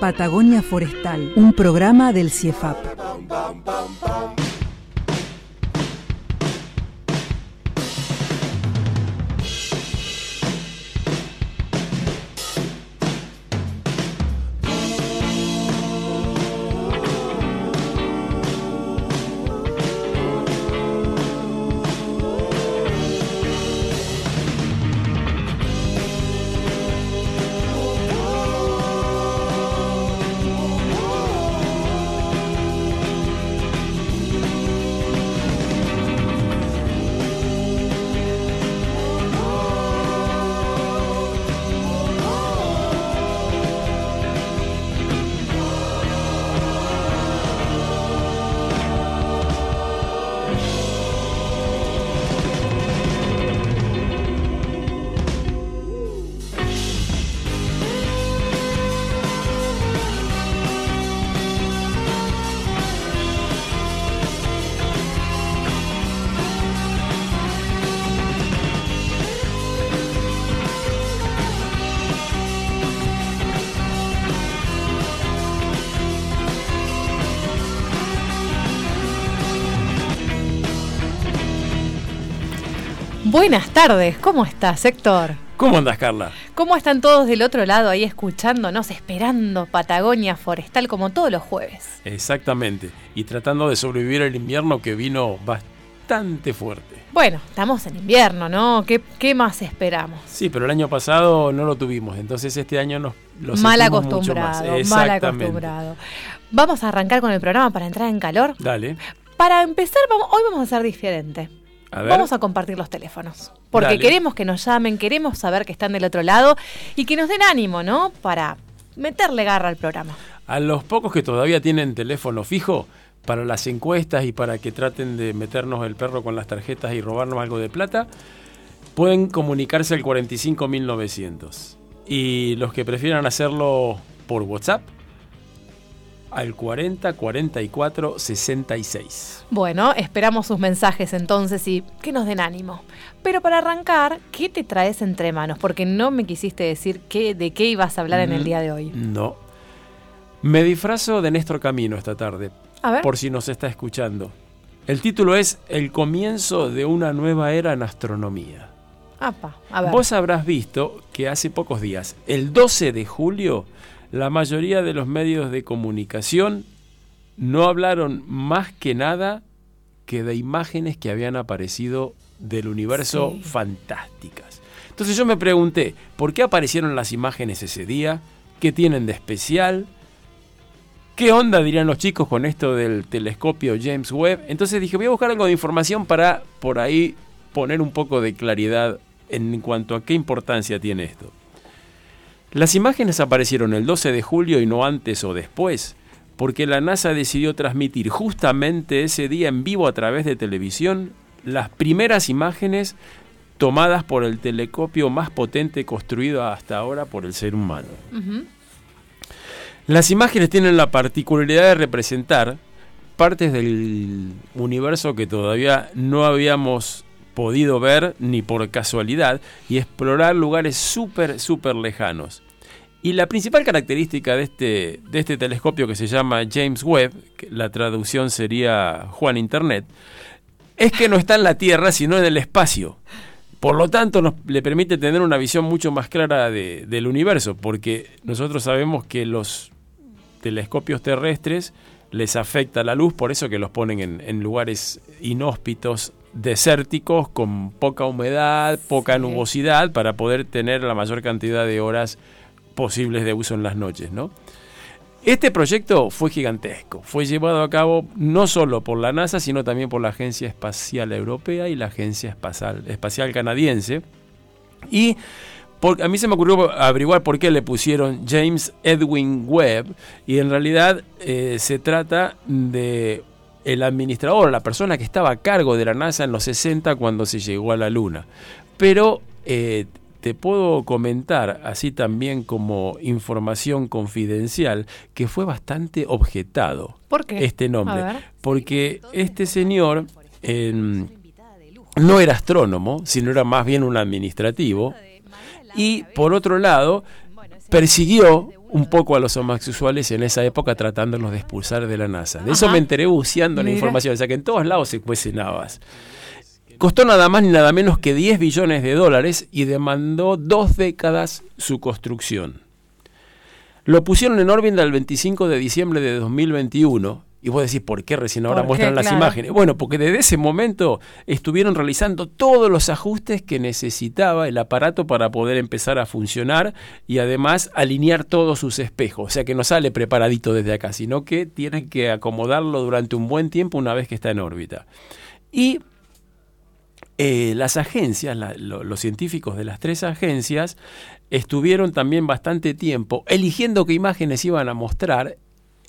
Patagonia Forestal, un programa del CIEFAP. Buenas tardes, ¿cómo estás, Héctor? ¿Cómo andas, Carla? ¿Cómo están todos del otro lado ahí escuchándonos, esperando Patagonia Forestal como todos los jueves? Exactamente, y tratando de sobrevivir el invierno que vino bastante fuerte. Bueno, estamos en invierno, ¿no? ¿Qué, qué más esperamos? Sí, pero el año pasado no lo tuvimos, entonces este año nos lo mal acostumbrado, mucho más. mal acostumbrado. Vamos a arrancar con el programa para entrar en calor. Dale, Para empezar, vamos, hoy vamos a ser diferente. A. Vamos a compartir los teléfonos. Porque Dale. queremos que nos llamen, queremos saber que están del otro lado y que nos den ánimo, ¿no? Para meterle garra al programa. A los pocos que todavía tienen teléfono fijo, para las encuestas y para que traten de meternos el perro con las tarjetas y robarnos algo de plata, pueden comunicarse al 45900. Y los que prefieran hacerlo por WhatsApp, al 40 44 66. Bueno, esperamos sus mensajes entonces y que nos den ánimo. Pero para arrancar, ¿qué te traes entre manos? Porque no me quisiste decir qué, de qué ibas a hablar en el Mm, día de hoy. No. Me disfrazo de Néstor Camino esta tarde, A ver. por si nos está escuchando. El título es El comienzo de una nueva era en astronomía. Apa, a ver. Vos habrás visto que hace pocos días, el 12 de julio, la mayoría de los medios de comunicación no hablaron más que nada que de imágenes que habían aparecido del universo Sí. fantásticas. Entonces yo me pregunté, ¿por qué aparecieron las imágenes ese día? ¿Qué tienen de especial? ¿Qué onda dirían los chicos con esto del telescopio James Webb? Entonces dije, voy a buscar algo de información para por ahí poner un poco de claridad en cuanto a qué importancia tiene esto. Las imágenes aparecieron el 12 de julio y no antes o después, porque la NASA decidió transmitir justamente ese día en vivo a través de televisión las primeras imágenes tomadas por el telescopio más potente construido hasta ahora por el ser humano. Las imágenes tienen la particularidad de representar partes del universo que todavía no habíamos podido ver ni por casualidad y explorar lugares súper, súper lejanos. Y la principal característica de este, de este telescopio que se llama James Webb, que la traducción sería Juan Internet, es que no está en la Tierra, sino en el espacio. Por lo tanto, nos, le permite tener una visión mucho más clara de- del universo, porque nosotros sabemos que los telescopios terrestres les afecta la luz, por eso que los ponen en, en lugares inhóspitos, desérticos, con poca humedad, poca Sí. nubosidad, para poder tener la mayor cantidad de horas posibles de uso en las noches, ¿no? Este proyecto fue gigantesco, fue llevado a cabo no solo por la NASA, sino también por la Agencia Espacial Europea y la Agencia Espacial, Espacial Canadiense. Y a mí se me ocurrió averiguar por qué le pusieron James Edwin Webb y en realidad eh, se trata de el administrador, la persona que estaba a cargo de la NASA en los 60 cuando se llegó a la Luna. Pero eh, te puedo comentar, así también como información confidencial, que fue bastante objetado ¿Por qué? este nombre. Porque este señor no era astrónomo, sino era más bien un administrativo. Y por otro lado, persiguió un poco a los homosexuales en esa época tratándolos de expulsar de la NASA. De eso me enteré buceando la información, o sea que en todos lados se cuecen habas. Costó nada más ni nada menos que 10 billones de dólares y demandó dos décadas su construcción. Lo pusieron en órbita el 25 de diciembre de 2021 y vos decís, ¿por qué recién ahora muestran las imágenes? Bueno, porque desde ese momento estuvieron realizando todos los ajustes que necesitaba el aparato para poder empezar a funcionar y además alinear todos sus espejos. O sea que no sale preparadito desde acá, sino que tienen que acomodarlo durante un buen tiempo una vez que está en órbita. Y eh, las agencias, los científicos de las tres agencias, estuvieron también bastante tiempo eligiendo qué imágenes iban a mostrar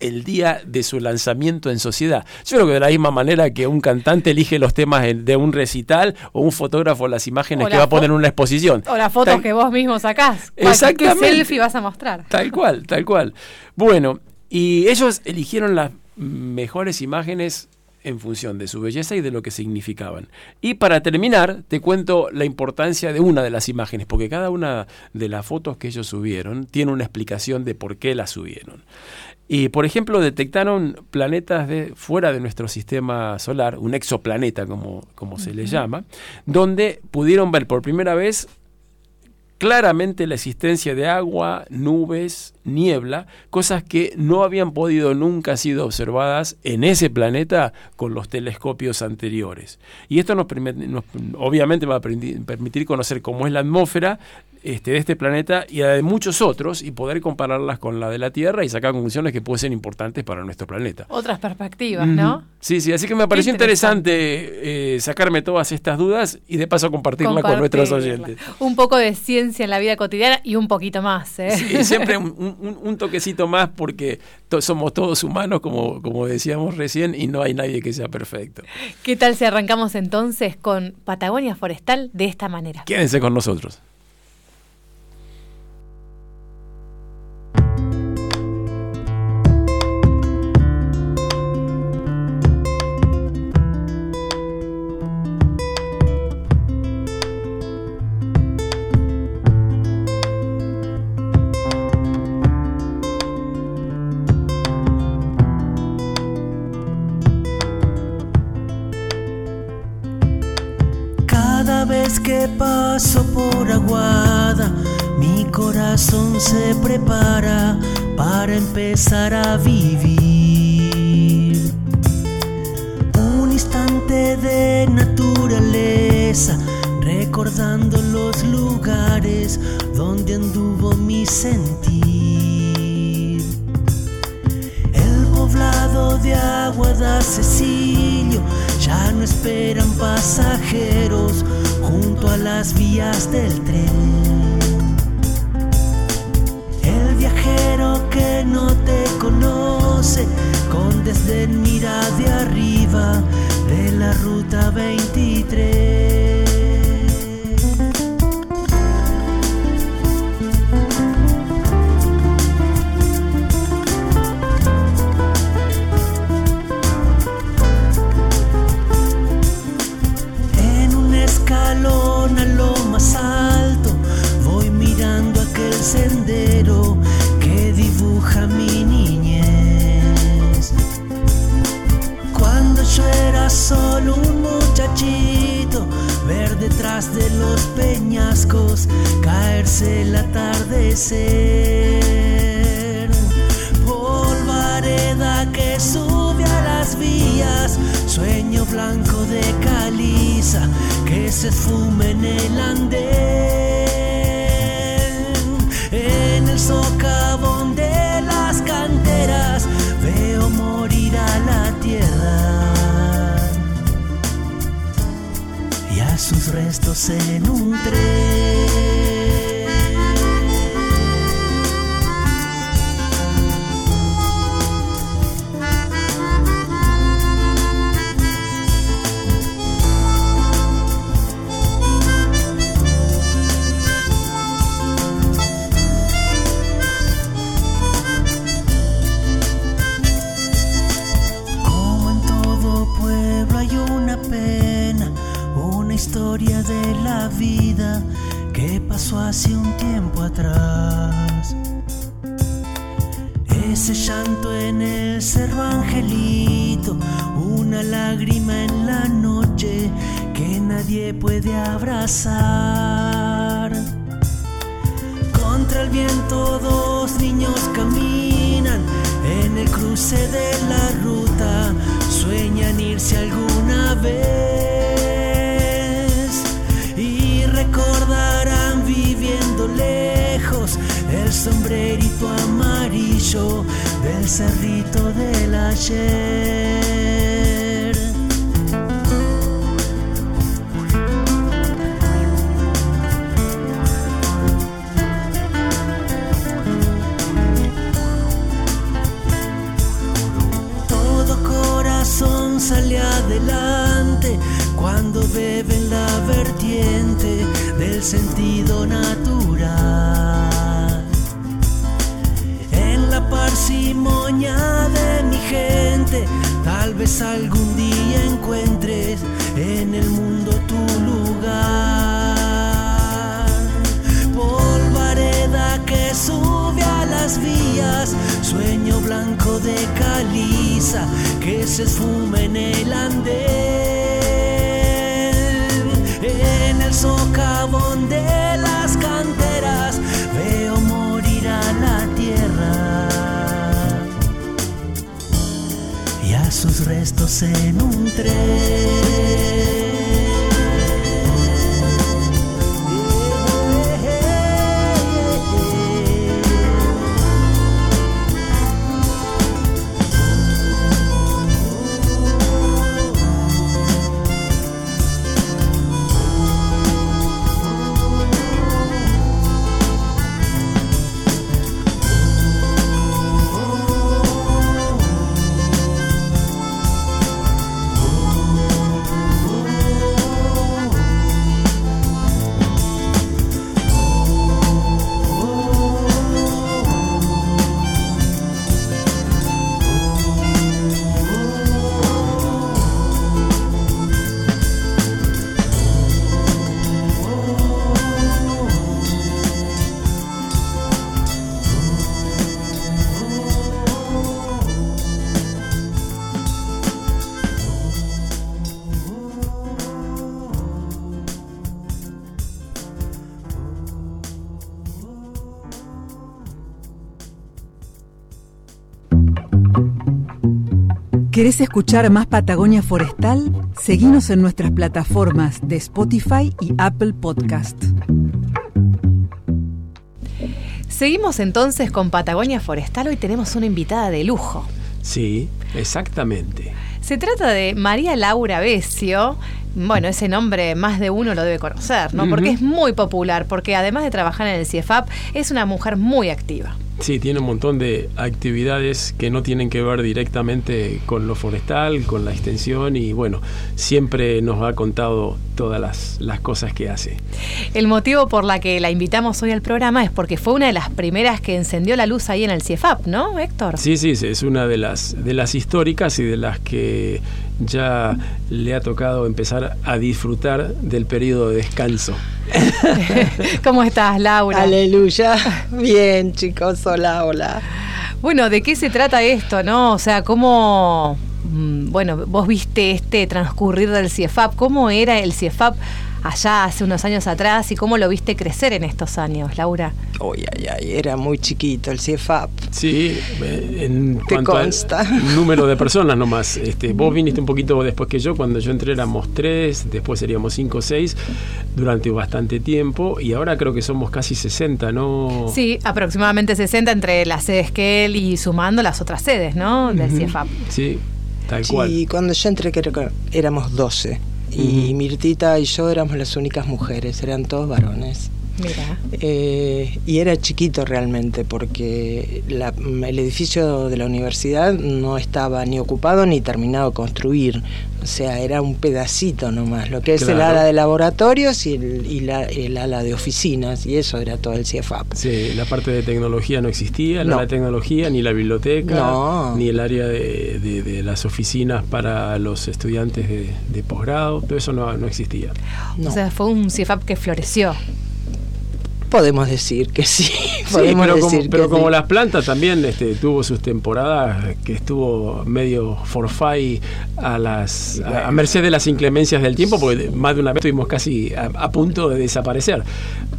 el día de su lanzamiento en sociedad. Yo creo que de la misma manera que un cantante elige los temas de un recital o un fotógrafo las imágenes que va a poner en una exposición. O las fotos que vos mismo sacás. Exactamente. ¿Qué selfie vas a mostrar? Tal cual, tal cual. Bueno, y ellos eligieron las mejores imágenes en función de su belleza y de lo que significaban. Y para terminar, te cuento la importancia de una de las imágenes, porque cada una de las fotos que ellos subieron tiene una explicación de por qué las subieron. Y, por ejemplo, detectaron planetas de, fuera de nuestro sistema solar, un exoplaneta como, como se le llama, donde pudieron ver por primera vez claramente la existencia de agua, nubes, niebla, cosas que no habían podido nunca sido observadas en ese planeta con los telescopios anteriores. Y esto nos, nos obviamente va a permitir conocer cómo es la atmósfera este, de este planeta y de muchos otros y poder compararlas con la de la Tierra y sacar conclusiones que pueden ser importantes para nuestro planeta. Otras perspectivas, ¿no? Sí, sí, así que me pareció interesante, eh, sacarme todas estas dudas y de paso compartirlas con nuestros oyentes. Un poco de ciencia en la vida cotidiana y un poquito más. ¿eh? Sí, siempre un, toquecito más porque somos todos humanos, como, como decíamos recién, y no hay nadie que sea perfecto. ¿Qué tal si arrancamos entonces con Patagonia Forestal de esta manera? Quédense con nosotros. Que paso por Aguada, mi corazón se prepara para empezar a vivir. Un instante de naturaleza, recordando los lugares donde anduvo mi sentir. El poblado de Aguada Cecilio ya no esperan pasajeros junto a las vías del tren. El viajero que no te conoce, con desdén mira de arriba de la ruta 23. De la ruta, sueñan irse alguna vez y recordarán viviendo lejos el sombrerito amarillo del cerrito del ayer. Adelante cuando bebe en la vertiente del sentido natural. En la parsimonia de mi gente, tal vez algún día encuentres en el mundo tu lugar. Polvareda que sube a las vías, sueño blanco de caliza que se esfuma en el andén. En el socavón de las canteras veo morir a la tierra y a sus restos en un tren. ¿Querés escuchar más Patagonia Forestal? Seguinos en nuestras plataformas de Spotify y Apple Podcast. Seguimos entonces con Patagonia Forestal. Hoy tenemos una invitada de lujo. Sí, exactamente. Se trata de María Laura Besio. Bueno, ese nombre más de uno lo debe conocer, ¿no? Porque es muy popular, porque además de trabajar en el CIEFAP, es una mujer muy activa. Sí, tiene un montón de actividades que no tienen que ver directamente con lo forestal, con la extensión y bueno, siempre nos ha contado todas las, las cosas que hace. El motivo por la que la invitamos hoy al programa es porque fue una de las primeras que encendió la luz ahí en el CIEFAP, ¿no, Héctor? Sí, sí, sí, es una de las, de las históricas y de las que ya le ha tocado empezar a disfrutar del periodo de descanso. ¿Cómo estás, Laura? Aleluya. Bien, chicos, hola, hola. Bueno, ¿de qué se trata esto, no? O sea, ¿cómo... mm, Bueno, vos viste este transcurrir del CIEFAP. ¿Cómo era el CIEFAP allá hace unos años atrás y cómo lo viste crecer en estos años, Laura? Uy, ay, ay, era muy chiquito el CIEFAP. Sí, en Te cuanto al consta. número de personas nomás. Este, vos viniste un poquito después que yo, cuando yo entré éramos tres, después seríamos cinco o seis, durante bastante tiempo, y ahora creo que somos casi 60, ¿no? Sí, aproximadamente 60 entre las sedes que él y sumando las otras sedes, ¿no? Del. CIEFAP. Sí, tal Sí, cual. cuando yo entré creo que éramos 12. Y. Mirtita y yo éramos las únicas mujeres, eran todos varones. Mira. Eh, y era chiquito realmente porque la- el edificio de la universidad no estaba ni ocupado ni terminado de construir. O sea, era un pedacito nomás, lo que es el ala de laboratorios y, el, y la- el ala de oficinas, y eso era todo el CIEFAP. Sí, la parte de tecnología no existía, no la tecnología, ni la biblioteca, No. ni el área de, de- de las oficinas para los estudiantes de, de posgrado, todo eso no, no existía. No. O sea, fue un CIEFAP que floreció. Podemos decir que sí, Sí, podemos pero, como, decir pero que como sí. las plantas también este, tuvo sus temporadas que estuvo medio forfait a las a, a merced de las inclemencias del tiempo, porque más de una vez estuvimos casi a, a punto de desaparecer.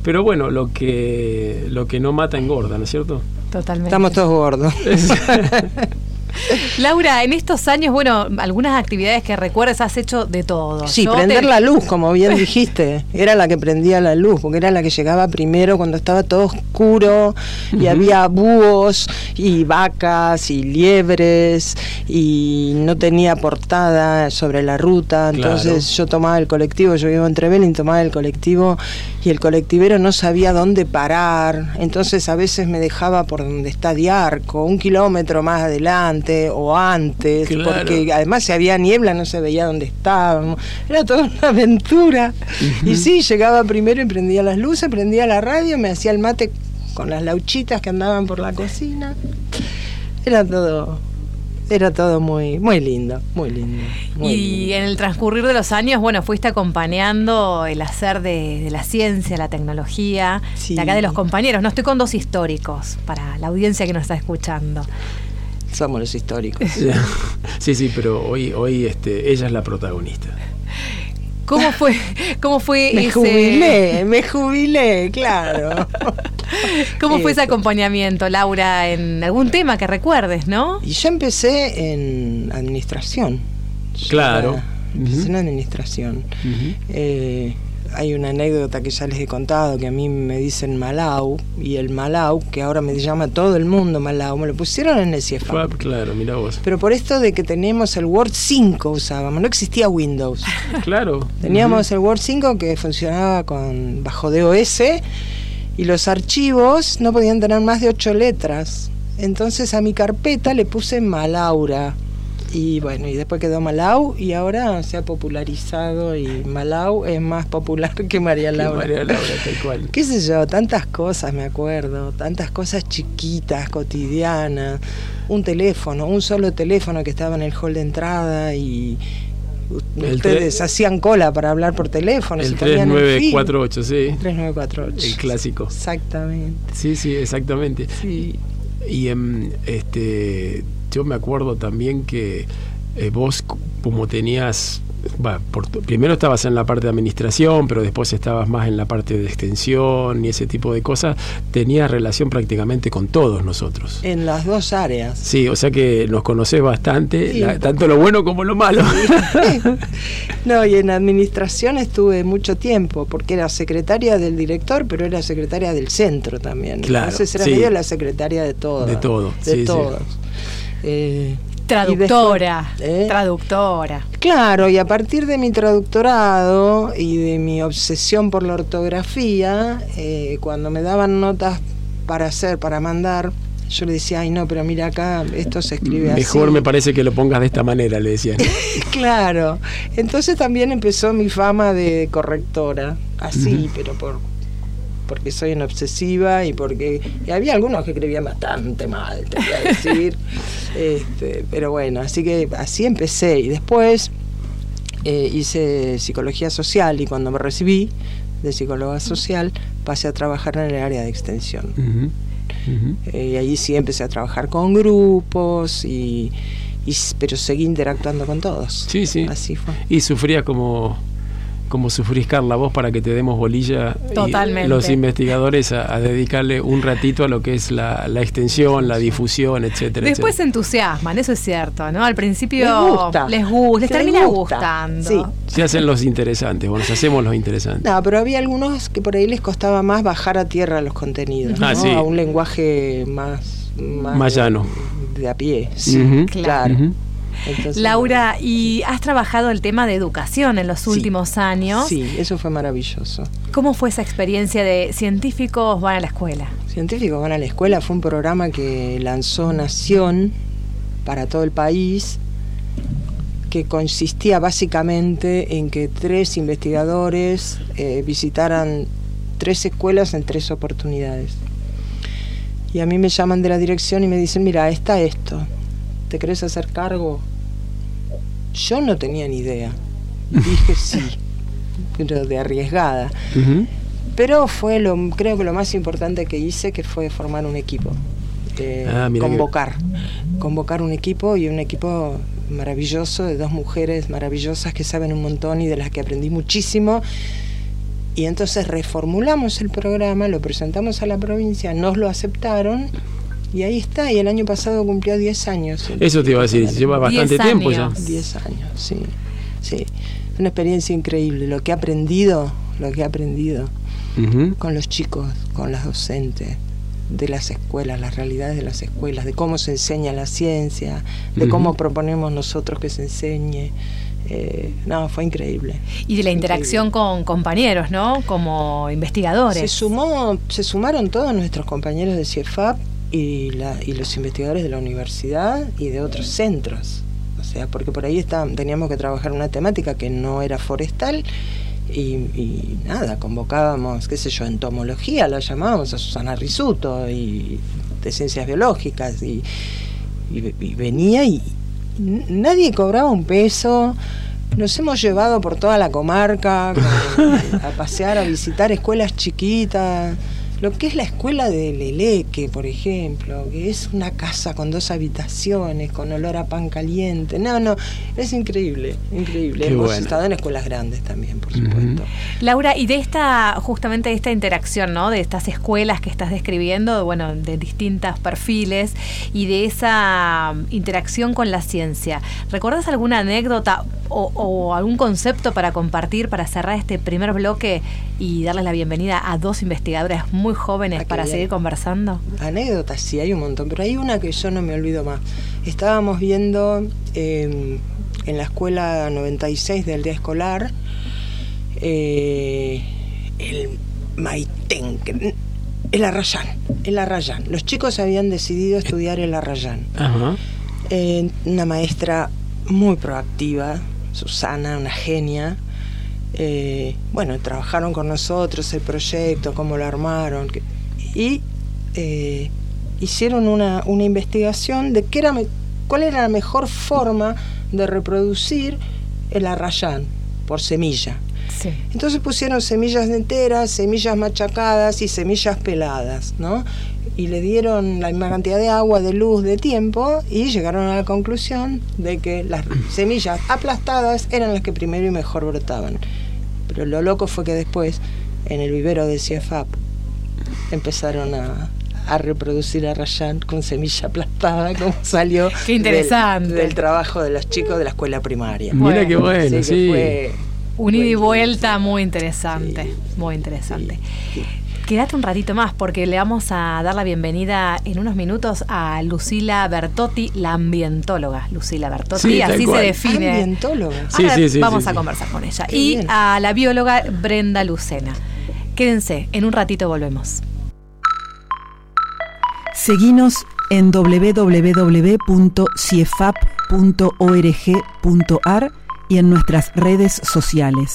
Pero bueno, lo que lo que no mata engorda, ¿no es cierto? Totalmente. Estamos todos gordos. Laura, en estos años, bueno, algunas actividades que recuerdes has hecho de todo. Sí, Yo prender te- la luz, como bien dijiste, era la que prendía la luz, porque era la que llegaba primero cuando estaba todo oscuro y había búhos y vacas y liebres y no tenía portada sobre la ruta, entonces Claro. yo tomaba el colectivo, yo vivo en Trevelin, tomaba el colectivo y el colectivero no sabía dónde parar, entonces a veces me dejaba por donde está Diarco, un kilómetro más adelante o antes, Claro. porque además si había niebla no se veía dónde estábamos, era toda una aventura. Y sí, llegaba primero y prendía las luces, prendía la radio, me hacía el mate con las lauchitas que andaban por la cocina. Era todo, era todo muy, muy lindo, muy lindo. muy Y lindo. en el transcurrir de los años, bueno, fuiste acompañando el hacer de, de la ciencia, la tecnología, Sí. de acá de los compañeros. No estoy con dos históricos para la audiencia que nos está escuchando. Somos los históricos. Sí, sí, pero hoy, hoy este, ella es la protagonista. ¿Cómo fue, cómo fue Me ese, jubilé, me jubilé, claro. cómo fue ese acompañamiento, Laura, en algún tema que recuerdes, no? Y yo empecé en administración. Yo Claro. era- Empecé Ujú. en administración. Eh, hay una anécdota que ya les he contado, que a mí me dicen Malau, y el Malau, que ahora me llama todo el mundo Malau, me lo pusieron en el CIEFAP. claro, mira vos. Pero por esto de que teníamos el Word 5 usábamos, no existía Windows. Claro. Teníamos el Word 5 que funcionaba con bajo DOS y los archivos no podían tener más de 8 letras. Entonces a mi carpeta le puse Malaura. Y bueno, y después quedó Malau y ahora se ha popularizado y Malau es más popular que María Que Laura. María Laura, tal cual. qué sé yo, tantas cosas me acuerdo, tantas cosas chiquitas, cotidianas, un teléfono, un solo teléfono que estaba en el hall de entrada y El ustedes hacían cola para hablar por teléfono. El se ponían en fila. 3948, sí. 3948. El clásico. Exactamente. Sí, sí, exactamente. Sí. Y em, este, yo me acuerdo también que eh, vos, como tenías, por primero estabas en la parte de administración, pero después estabas más en la parte de extensión y ese tipo de cosas, tenías relación prácticamente con todos nosotros. En las dos áreas. Sí, o sea que nos conocés bastante, Sí, la- un tanto lo bueno como lo malo. No, y en administración estuve mucho tiempo, porque era secretaria del director, pero era secretaria del centro también. Claro, Entonces era sí. medio la secretaria de todos. De todo, De todos. Eh, Traductora, después- ¿eh? traductora. Claro, y a partir de mi traductorado y de mi obsesión por la ortografía, eh, cuando me daban notas para hacer, para mandar, yo le decía, ay no, pero mira acá, esto se escribe Mejor así. me parece que lo pongas de esta manera, le decían. Claro, entonces también empezó mi fama de correctora, así, pero por porque soy una obsesiva y porque y había algunos que escribían bastante mal, te voy a decir. este, pero bueno, así que así empecé y después eh, hice psicología social y cuando me recibí de psicóloga social pasé a trabajar en el área de extensión. Eh, y ahí sí empecé a trabajar con grupos y, pero seguí interactuando con todos. Sí, sí. Así fue. Y sufría como, como sufrís, Carla, vos para que te demos bolilla. y los investigadores a, a dedicarle un ratito a lo que es la, la extensión, la difusión, etcétera. Después se etcétera. entusiasman, eso es cierto, ¿no? Al principio Les gusta. les, termina gusta. gustando. Sí. Se hacen los interesantes, bueno, nos hacemos los interesantes. No, pero había algunos que por ahí les costaba más bajar a tierra los contenidos, Ah, ¿no? sí. a un lenguaje más, Más llano. De a pie, sí. Claro. Entonces, Laura, y has trabajado el tema de educación en los Sí. últimos años. Sí, eso fue maravilloso. ¿Cómo fue esa experiencia de científicos van a la escuela? Científicos van a la escuela fue un programa que lanzó Nación para todo el país que consistía básicamente en que tres investigadores eh, visitaran tres escuelas en tres oportunidades. Y a mí me llaman de la dirección y me dicen, mira, está esto, ¿te querés hacer cargo? Yo no tenía ni idea. Dije sí, pero de arriesgada. Pero fue lo, creo que lo más importante que hice, que fue formar un equipo. Eh, Ah, que- convocar. Convocar un equipo y un equipo maravilloso de dos mujeres maravillosas que saben un montón y de las que aprendí muchísimo. Y entonces reformulamos el programa, lo presentamos a la provincia, nos lo aceptaron y ahí está. Y el año pasado cumplió 10 años. Eso te iba a decir, lleva bastante Diez tiempo ya. años. 10 años, sí. Sí. Una experiencia increíble. Lo que he aprendido, lo que he aprendido con los chicos, con las docentes, de las escuelas, las realidades de las escuelas, de cómo se enseña la ciencia, de cómo proponemos nosotros que se enseñe. Eh, no, fue increíble. Y de la interacción con compañeros, ¿no? Como investigadores. Se sumó, se sumaron todos nuestros compañeros de CIEFAP y, la, y los investigadores de la universidad y de otros centros. O sea, porque por ahí está, teníamos que trabajar una temática que no era forestal y, y nada, convocábamos, qué sé yo, entomología, la llamábamos a Susana Risuto y de ciencias biológicas y, y- y venía y nadie cobraba un peso. Nos hemos llevado por toda la comarca con- a pasear, a visitar escuelas chiquitas. Lo que es la escuela de Leleque, por ejemplo, que es una casa con dos habitaciones, con olor a pan caliente. No, no, es increíble, increíble. Qué Hemos bueno. estado en escuelas grandes también, por supuesto. Laura, y de esta, justamente de esta interacción, ¿no? De estas escuelas que estás describiendo, bueno, de distintos perfiles y de esa um, interacción con la ciencia. ¿Recuerdas alguna anécdota o, o algún concepto para compartir, para cerrar este primer bloque y darles la bienvenida a dos investigadoras muy jóvenes Ah, para bien. seguir conversando? Anécdotas, sí, hay un montón, pero hay una que yo no me olvido más. Estábamos viendo eh, en la escuela 96 del día escolar eh, el Maitén, el Arrayán, el Arrayán. Los chicos habían decidido estudiar el Arrayán. Ajá. Eh, una maestra muy proactiva, Susana, una genia. Eh, bueno, trabajaron con nosotros el proyecto, cómo lo armaron. y eh, hicieron una, una investigación de qué era, cuál era la mejor forma de reproducir el arrayán por semilla. Sí. Entonces pusieron semillas enteras, semillas machacadas y semillas peladas, ¿no? Y le dieron la misma cantidad de agua, de luz, de tiempo y llegaron a la conclusión de que las semillas aplastadas eran las que primero y mejor brotaban. Pero lo loco fue que después, en el vivero de CIEFAP, empezaron a, a reproducir a Rayán con semilla aplastada, como salió Qué interesante. Del, del trabajo de los chicos de la escuela primaria. Mira Bueno. qué bueno, Así que sí. fue- Un ida y vuelta muy interesante, Sí. muy interesante. Sí. Quédate un ratito más porque le vamos a dar la bienvenida en unos minutos a Lucila Bertotti, la ambientóloga. Lucila Bertotti, Sí, así se define. Ambientóloga. Sí, Ahora sí, sí, vamos sí, a conversar con ella. Qué y bien. a la bióloga Brenda Lucena. Quédense, en un ratito volvemos. Seguinos en www.ciefap.org.ar y en nuestras redes sociales.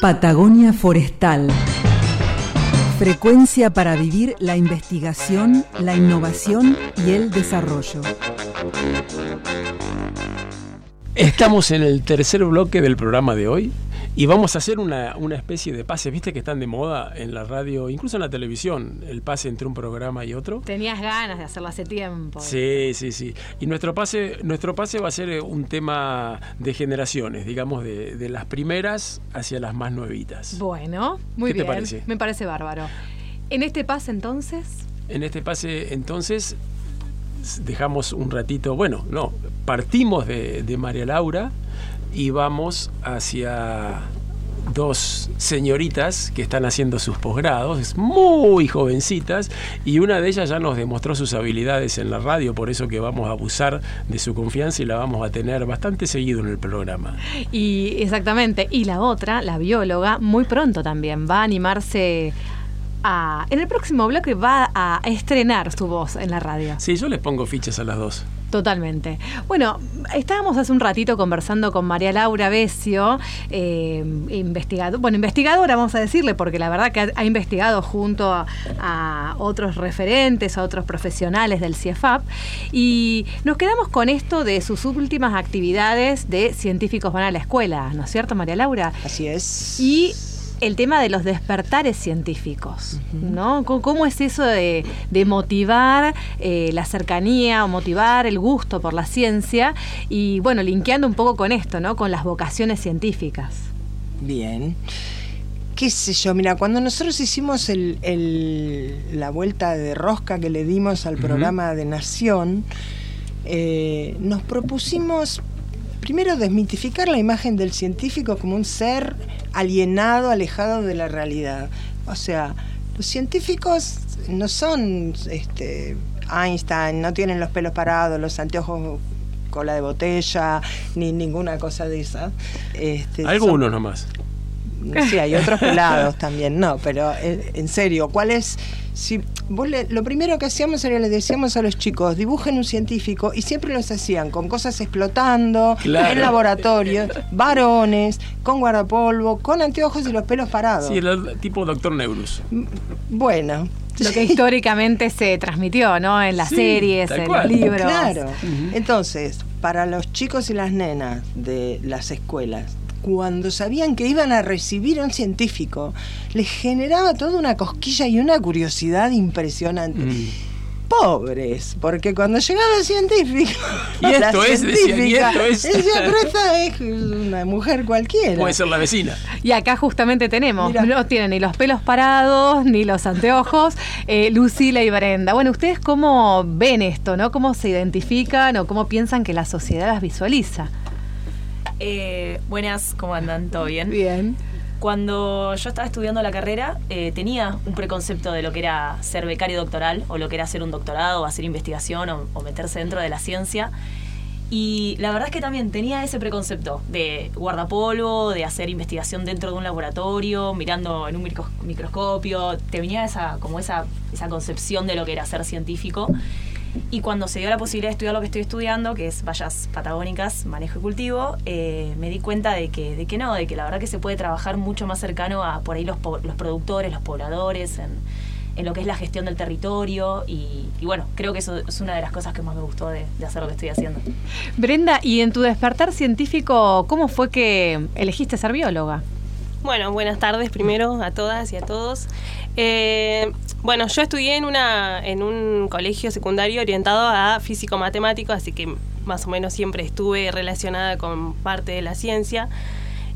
Patagonia Forestal. Frecuencia para vivir la investigación, la innovación y el desarrollo. Estamos en el tercer bloque del programa de hoy y vamos a hacer una, una especie de pase. Viste que están de moda en la radio, incluso en la televisión, el pase entre un programa y otro. Tenías ganas de hacerlo hace tiempo. Sí, sí, sí. Y nuestro pase, nuestro pase va a ser eh, un tema de generaciones, digamos, de, de las primeras hacia las más nuevitas. Bueno, muy ¿Qué te bien. parece? Me parece bárbaro. En este pase entonces, En este pase, entonces, dejamos un ratito, bueno, no, partimos de, de María Laura y vamos hacia dos señoritas que están haciendo sus posgrados, muy jovencitas, y una de ellas ya nos demostró sus habilidades en la radio, por eso que vamos a abusar de su confianza y la vamos a tener bastante seguido en el programa. y exactamente, y la otra, la bióloga, muy pronto también va a animarse a... En el próximo bloque va a estrenar su voz en la radio. Sí, yo les pongo fichas a las dos. Totalmente. Bueno, estábamos hace un ratito conversando con María Laura Besio, eh, investigado, bueno, investigadora, vamos a decirle, porque la verdad que ha, ha investigado junto a, a otros referentes, a otros profesionales del CIEFAP, y nos quedamos con esto de sus últimas actividades de científicos van a la escuela, ¿no es cierto, María Laura? Así es. Y el tema de los despertares científicos, ¿no? ¿Cómo, cómo es eso de, de motivar eh, la cercanía o motivar el gusto por la ciencia? Y bueno, linkeando un poco con esto, ¿no? Con las vocaciones científicas. Bien. ¿Qué sé yo? Mira, cuando nosotros hicimos el, el- la vuelta de rosca que le dimos al programa de Nación, eh, nos propusimos primero desmitificar la imagen del científico como un ser alienado, alejado de la realidad. O sea, los científicos no son este, Einstein, no tienen los pelos parados, los anteojos cola de botella, ni ninguna cosa de esa. Este, son- Algunos nomás. Sí, hay otros pelados también, no, pero en, en serio, ¿cuál es? Si vos le- lo primero que hacíamos era le decíamos a los chicos, dibujen un científico y siempre los hacían con cosas explotando, Claro. en laboratorios, varones, con guardapolvo, con anteojos y los pelos parados. Sí, el tipo doctor Neurus. Bueno, Lo que históricamente se transmitió, ¿no? En las Sí, series, en cual. los libros. Claro. Entonces, para los chicos y las nenas de las escuelas, cuando sabían que iban a recibir a un científico, les generaba toda una cosquilla y una curiosidad impresionante. Mm. Pobres, porque cuando llegaba el científico, Y esto la es, decían, y científica, esto es. decía, pero esta es una mujer cualquiera. Puede ser la vecina. Y acá justamente tenemos, Mira. no tienen ni los pelos parados, ni los anteojos, eh, Lucila y Brenda. Bueno, ¿ustedes cómo ven esto, no? ¿Cómo se identifican o cómo piensan que la sociedad las visualiza? Eh, buenas, ¿cómo andan? ¿Todo bien? Bien. Cuando yo estaba estudiando la carrera, eh, tenía un preconcepto de lo que era ser becario doctoral, o lo que era hacer un doctorado, o hacer investigación, o, o meterse dentro de la ciencia. Y la verdad es que también tenía ese preconcepto de guardapolvo, de hacer investigación dentro de un laboratorio, mirando en un micros- microscopio. Te venía esa, como esa, esa concepción de lo que era ser científico. Y cuando se dio la posibilidad de estudiar lo que estoy estudiando, que es vallas patagónicas, manejo y cultivo, eh, me di cuenta de que, de que no, de que la verdad que se puede trabajar mucho más cercano a por ahí los, los productores, los pobladores, en, en lo que es la gestión del territorio. Y, bueno, creo que eso es una de las cosas que más me gustó de hacer lo que estoy haciendo. Brenda, y en tu despertar científico, ¿cómo fue que elegiste ser bióloga? Bueno, buenas tardes primero a todas y a todos. Eh, bueno, yo estudié en, una, en un colegio secundario orientado a físico-matemático, así que más o menos siempre estuve relacionada con parte de la ciencia.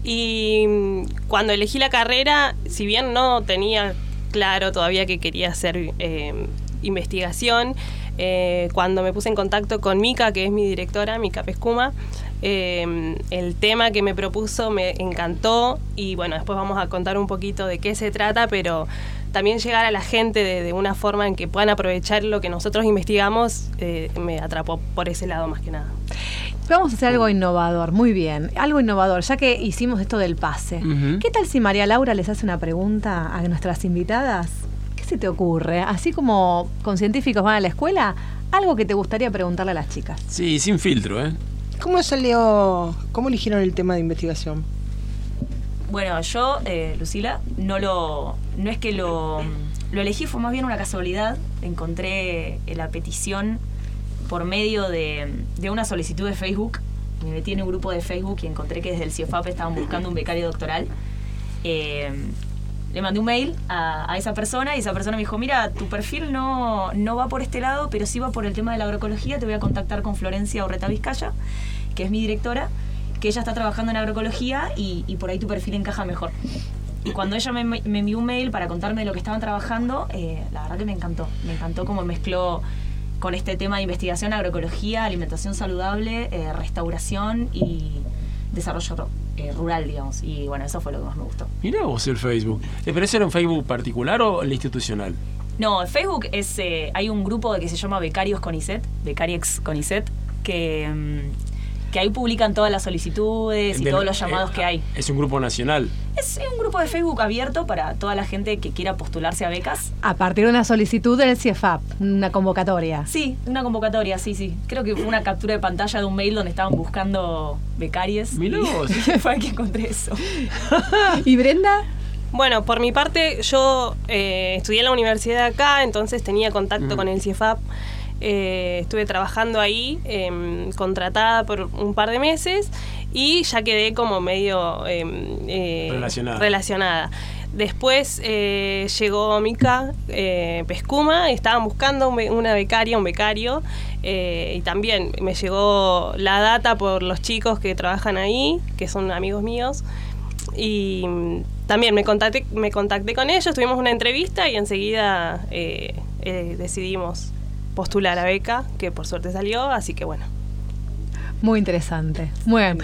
Y mm, cuando elegí la carrera, si bien no tenía claro todavía que quería hacer eh, investigación, eh, cuando me puse en contacto con Mica, que es mi directora, Mica Pescuma, eh, el tema que me propuso me encantó y bueno, después vamos a contar un poquito de qué se trata, pero también llegar a la gente de, de una forma en que puedan aprovechar lo que nosotros investigamos eh, me atrapó por ese lado más que nada. Vamos a hacer algo innovador, muy bien. Algo innovador, ya que hicimos esto del pase. ¿Qué tal si María Laura les hace una pregunta a nuestras invitadas? ¿Qué se te ocurre? Así como con científicos van a la escuela, algo que te gustaría preguntarle a las chicas. Sí, sin filtro, ¿eh? ¿Cómo salió, cómo eligieron el tema de investigación? Bueno, yo, eh, Lucila, no lo. No es que lo. Lo elegí, fue más bien una casualidad. Encontré eh, la petición por medio de, de una solicitud de Facebook. Me metí en un grupo de Facebook y encontré que desde el CIEFAP estaban buscando un becario doctoral. Eh, le mandé un mail a, esa persona y esa persona me dijo, mira, tu perfil no, no va por este lado, pero sí va por el tema de la agroecología, te voy a contactar con Florencia Orreta Vizcaya, que es mi directora, que ella está trabajando en agroecología y, y por ahí tu perfil encaja mejor. Y cuando ella me, me envió un mail para contarme de lo que estaban trabajando, eh, la verdad que me encantó. Me encantó cómo mezcló con este tema de investigación, agroecología, alimentación saludable, eh, restauración y desarrollo eh, rural, digamos. Y bueno, eso fue lo que más me gustó. Mirá vos el Facebook. Eh, ¿Pero eso era un Facebook particular o el institucional? No, en Facebook es, eh, hay un grupo que se llama Becarios Conicet, Becariex Conicet, que, mm, que ahí publican todas las solicitudes y todos los llamados eh, que hay. Es un grupo nacional. Es un grupo de Facebook abierto para toda la gente que quiera postularse a becas. A partir de una solicitud del CIEFAP, una convocatoria. Sí, una convocatoria, sí, sí. Creo que fue una captura de pantalla de un mail donde estaban buscando y vos. fue que encontré eso. ¿Y Brenda? Bueno, por mi parte, yo eh, estudié en la universidad de acá, entonces tenía contacto Mm. con el CIEFAP. Eh, estuve trabajando ahí, em, contratada por un par de meses y ya quedé como medio em, eh, Relacionada. relacionada. Después eh, llegó Mica eh, Pescuma, estaban buscando un una becaria, un becario, eh, y también me llegó la data por los chicos que trabajan ahí, que son amigos míos, y mm, también me contacté, me contacté con ellos, tuvimos una entrevista y enseguida decidimos postular a beca, que por suerte salió, así que bueno. Muy interesante. Muy bien.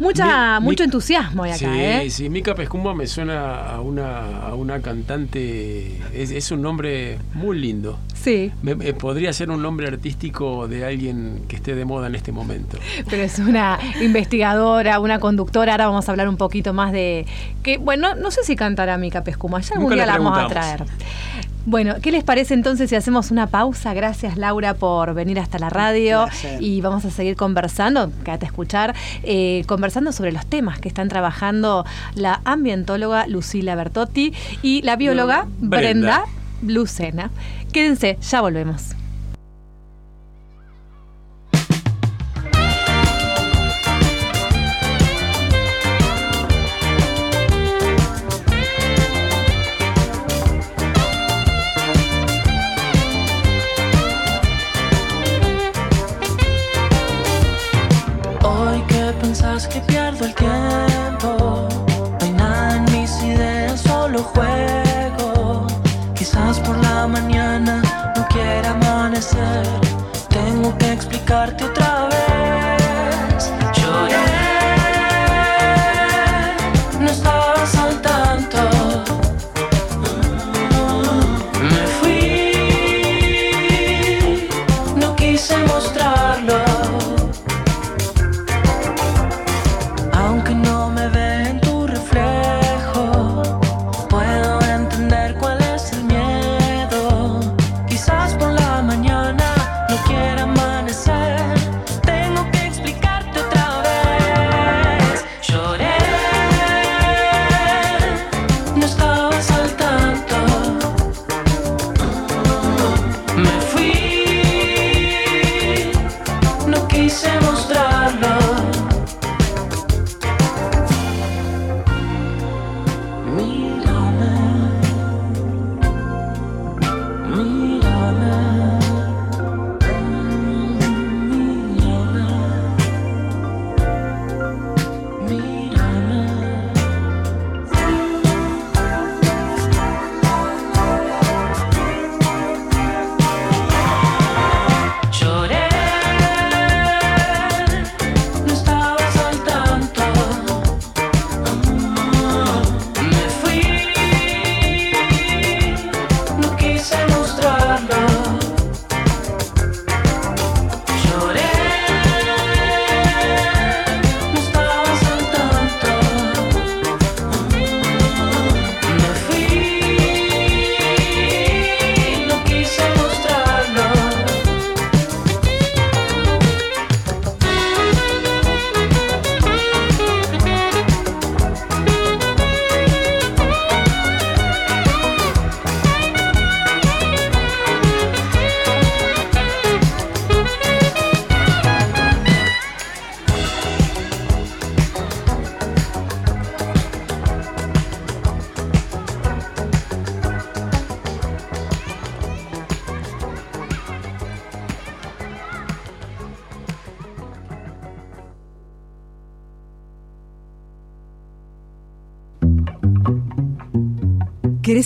Mucha, Mi- mucho mi- entusiasmo hay acá, sí, ¿eh? sí, Mica Pescumba me suena a una, a una cantante. Es, es un nombre muy lindo. Sí, Me- me- podría ser un nombre artístico de alguien que esté de moda en este momento. pero es una investigadora, una conductora. Ahora vamos a hablar un poquito más de. que Bueno, no sé si cantará Mica Pescuma, ya algún Nunca día la vamos a traer. Bueno, ¿qué les parece entonces si hacemos una pausa? Gracias Laura por venir hasta la radio y vamos a seguir conversando, quédate a escuchar, eh, conversando sobre los temas que están trabajando la ambientóloga Lucila Bertotti y la bióloga Brenda, Brenda. Lucena. Quédense, ya volvemos. Tengo que explicarte otra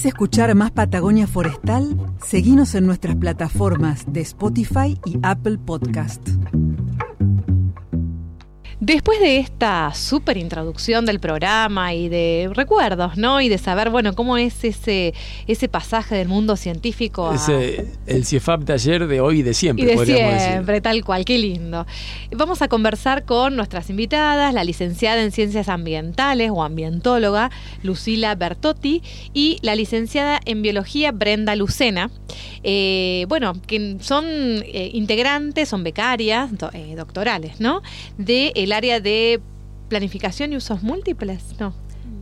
¿Querés escuchar más Patagonia Forestal? Seguinos en nuestras plataformas de Spotify y Apple Podcast. Después de esta súper introducción del programa y de recuerdos, ¿no? Y de saber, bueno, cómo es ese, ese pasaje del mundo científico a- Ese, el CIEFAP de ayer, de hoy y de siempre, y de podríamos siempre, tal cual, qué lindo. Vamos a conversar con nuestras invitadas, la licenciada en Ciencias Ambientales o ambientóloga Lucila Bertotti y la licenciada en Biología Brenda Lucena. Eh, bueno, que son eh, integrantes, son becarias, do- eh, doctorales, ¿no? Del área de planificación y usos múltiples, ¿no.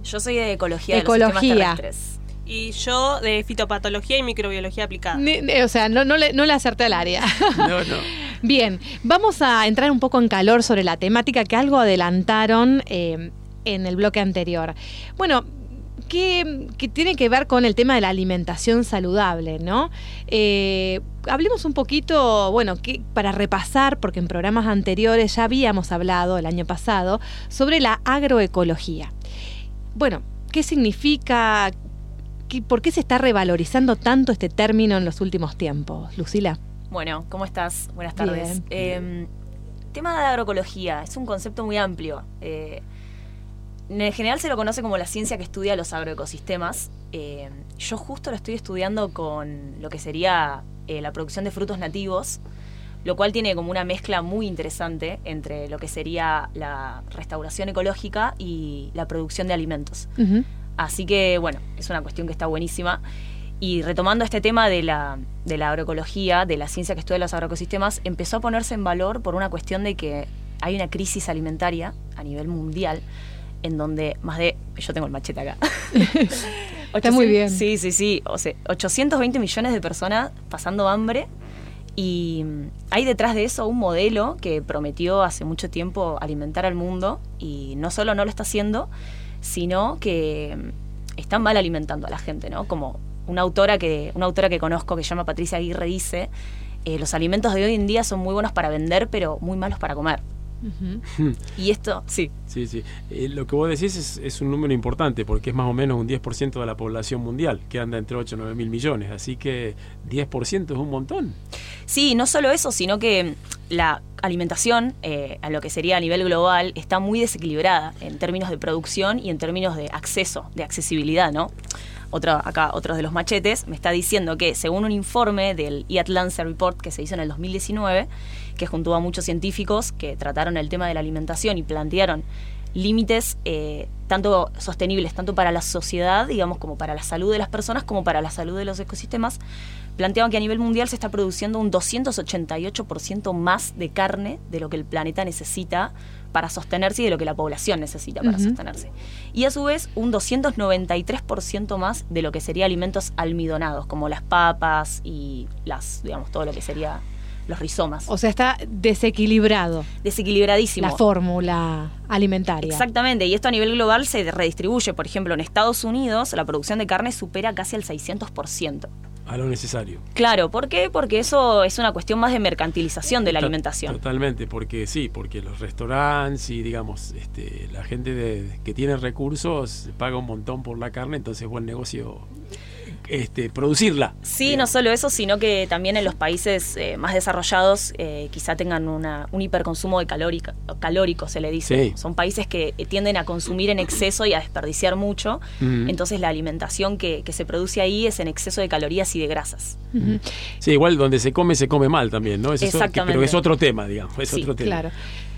Yo soy de ecología, de Ecología. los sistemas terrestres. Y yo de fitopatología y microbiología aplicada. Ni- ni- o sea, no, no, le, no le acerté al área. No, no. Bien, vamos a entrar un poco en calor sobre la temática que algo adelantaron eh, en el bloque anterior. Bueno, que, que tiene que ver con el tema de la alimentación saludable, ¿no? Eh, hablemos un poquito, bueno, que, para repasar, porque en programas anteriores ya habíamos hablado el año pasado sobre la agroecología. Bueno, ¿qué significa? ¿Qué- ¿Por qué se está revalorizando tanto este término en los últimos tiempos, Lucila? Bueno, ¿cómo estás? Buenas Bien. tardes. Eh, tema de agroecología es un concepto muy amplio. Eh, en general se lo conoce como la ciencia que estudia los agroecosistemas. Eh, yo justo lo estoy estudiando con lo que sería eh, la producción de frutos nativos, lo cual tiene como una mezcla muy interesante entre lo que sería la restauración ecológica y la producción de alimentos. Así que, bueno, es una cuestión que está buenísima. Y retomando este tema de la, de la agroecología, de la ciencia que estudia los agroecosistemas, empezó a ponerse en valor por una cuestión de que hay una crisis alimentaria a nivel mundial en donde más de... Yo tengo el machete acá. Está muy bien. Sí, sí, sí. O sea, 820 millones de personas pasando hambre y mm, hay detrás de eso un modelo que prometió hace mucho tiempo alimentar al mundo y no solo no lo está haciendo, sino que mm, está mal alimentando a la gente, ¿no? Como una autora que, una autora que conozco que se llama Patricia Aguirre dice, eh, los alimentos de hoy en día son muy buenos para vender, pero muy malos para comer. Y esto, sí, Sí, sí. Eh, lo que vos decís es, es un número importante porque es más o menos un 10% de la población mundial, que anda entre 8 y 9 mil millones. Así que 10% es un montón. Sí, no solo eso, sino que la alimentación, eh, a lo que sería a nivel global, está muy desequilibrada en términos de producción y en términos de acceso, de accesibilidad, ¿no? Otro, acá, otro de los machetes, me está diciendo que según un informe del e-Atlance Report que se hizo en el 2019, que juntó a muchos científicos que trataron el tema de la alimentación y plantearon límites eh, tanto sostenibles, tanto para la sociedad, digamos, como para la salud de las personas, como para la salud de los ecosistemas, planteaban que a nivel mundial se está produciendo un 288% más de carne de lo que el planeta necesita para sostenerse y de lo que la población necesita para sostenerse. Y a su vez un 293% más de lo que sería alimentos almidonados, como las papas y las, digamos, todo lo que sería los rizomas. O sea, está desequilibrado Desequilibradísimo. la fórmula alimentaria. Exactamente, y esto a nivel global se redistribuye. Por ejemplo, en Estados Unidos la producción de carne supera casi el 600%. A lo necesario. Claro, ¿por qué? Porque eso es una cuestión más de mercantilización de la alimentación. Totalmente, porque sí, porque los restaurantes y digamos, este, la gente de- que tiene recursos paga un montón por la carne, entonces es buen negocio este, producirla. Sí, digamos. no solo eso, sino que también en los países eh, más desarrollados eh, quizá tengan una, un hiperconsumo de calórica, calórico, se le dice. Sí. Son países que eh, tienden a consumir en exceso y a desperdiciar mucho. Entonces la alimentación que, que se produce ahí es en exceso de calorías y de grasas. Sí, igual donde se come, se come mal también, ¿no? Es eso, que- Exactamente. pero es otro tema, digamos. Es Sí, otro tema. Claro.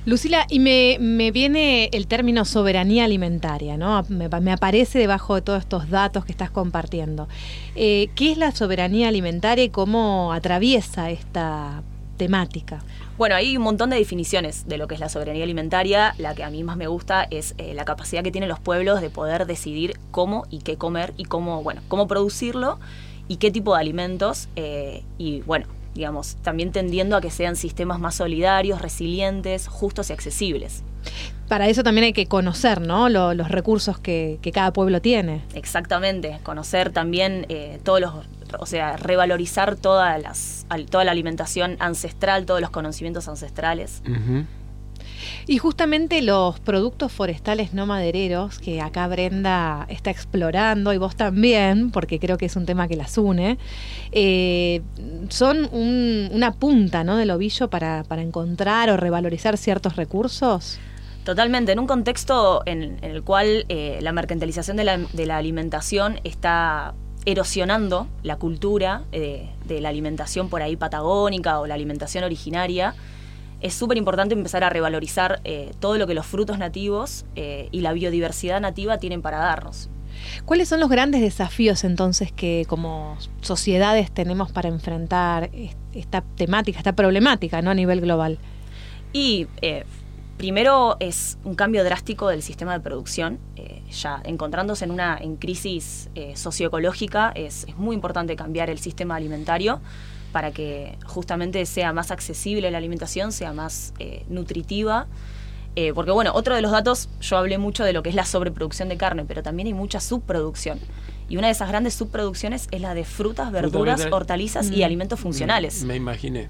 Lucila, y me, me viene el término soberanía alimentaria, ¿no? Me, aparece debajo de todos estos datos que estás compartiendo. Eh, ¿Qué es la soberanía alimentaria y cómo atraviesa esta temática? Bueno, hay un montón de definiciones de lo que es la soberanía alimentaria. La que a mí más me gusta es eh, la capacidad que tienen los pueblos de poder decidir cómo y qué comer y cómo, bueno, cómo producirlo y qué tipo de alimentos. eh, y bueno, digamos, también tendiendo a que sean sistemas más solidarios, resilientes, justos y accesibles. Para eso también hay que conocer, ¿no? Lo- los recursos que, que cada pueblo tiene. Exactamente, conocer también eh, todos los, o sea, revalorizar todas las, al- toda la alimentación ancestral, todos los conocimientos ancestrales. Ujú. Y justamente los productos forestales no madereros, que acá Brenda está explorando, y vos también, porque creo que es un tema que las une, eh, son un- una punta ¿no? del ovillo para, para encontrar o revalorizar ciertos recursos. Totalmente, en un contexto en, el cual eh, la mercantilización de la, de la alimentación está erosionando la cultura eh, de la alimentación por ahí patagónica o la alimentación originaria, es súper importante empezar a revalorizar eh, todo lo que los frutos nativos eh, y la biodiversidad nativa tienen para darnos. ¿Cuáles son los grandes desafíos entonces que como sociedades tenemos para enfrentar est- esta temática, esta problemática ¿no? a nivel global? Y eh, primero es un cambio drástico del sistema de producción. eh, ya encontrándose en una en crisis eh, socioecológica, es, es muy importante cambiar el sistema alimentario para que justamente sea más accesible la alimentación, sea más eh, nutritiva. Eh, porque bueno, otro de los datos, yo hablé mucho de lo que es la sobreproducción de carne, pero también hay mucha subproducción. Y una de esas grandes subproducciones es la de frutas, verduras, verdura- hortalizas y Mm. alimentos funcionales. Me imaginé.